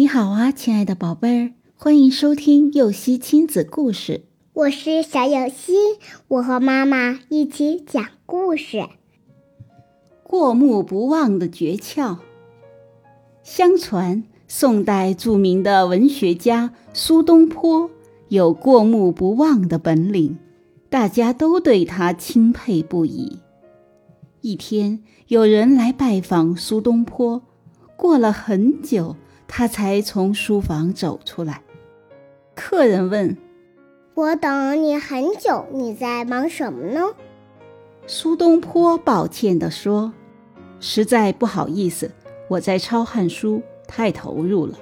你好啊，亲爱的宝贝儿，欢迎收听幼熙亲子故事。我是小幼熙，我和妈妈一起讲故事。过目不忘的诀窍。相传，宋代著名的文学家苏东坡有过目不忘的本领，大家都对他钦佩不已。一天，有人来拜访苏东坡，过了很久。他才从书房走出来。客人问：“我等了你很久，你在忙什么呢？”苏东坡抱歉地说：“实在不好意思，我在抄汉书，太投入了。”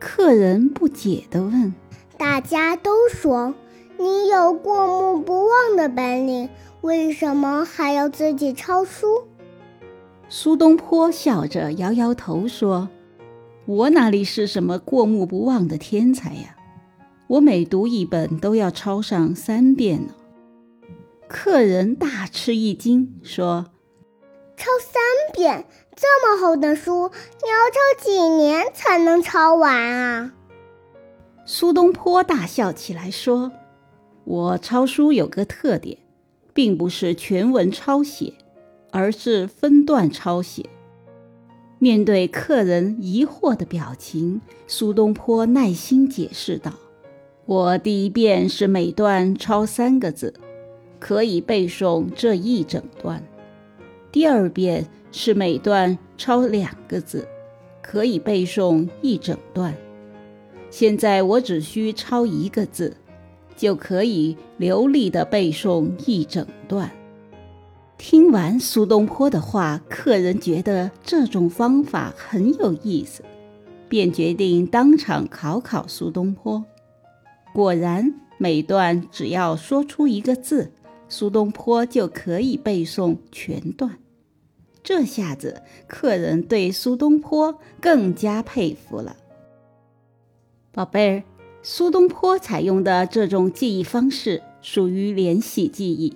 客人不解地问：“大家都说你有过目不忘的本领，为什么还要自己抄书？”苏东坡笑着摇摇头说。我哪里是什么过目不忘的天才呀？我每读一本都要抄上三遍呢。客人大吃一惊，说：“抄三遍，这么厚的书，你要抄几年才能抄完啊？”苏东坡大笑起来，说：“我抄书有个特点，并不是全文抄写，而是分段抄写。”面对客人疑惑的表情，苏东坡耐心解释道：“我第一遍是每段抄三个字，可以背诵这一整段；第二遍是每段抄两个字，可以背诵一整段。现在我只需抄一个字，就可以流利地背诵一整段。”听完苏东坡的话，客人觉得这种方法很有意思，便决定当场考考苏东坡。果然，每段只要说出一个字，苏东坡就可以背诵全段。这下子，客人对苏东坡更加佩服了。宝贝儿，苏东坡采用的这种记忆方式属于联系记忆。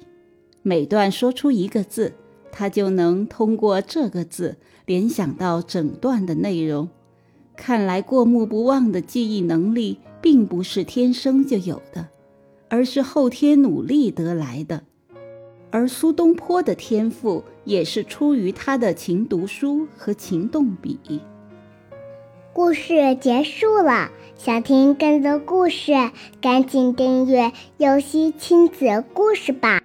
每段说出一个字，他就能通过这个字联想到整段的内容。看来过目不忘的记忆能力并不是天生就有的，而是后天努力得来的。而苏东坡的天赋也是出于他的勤读书和勤动笔。故事结束了，想听更多故事，赶紧订阅“游戏亲子故事”吧。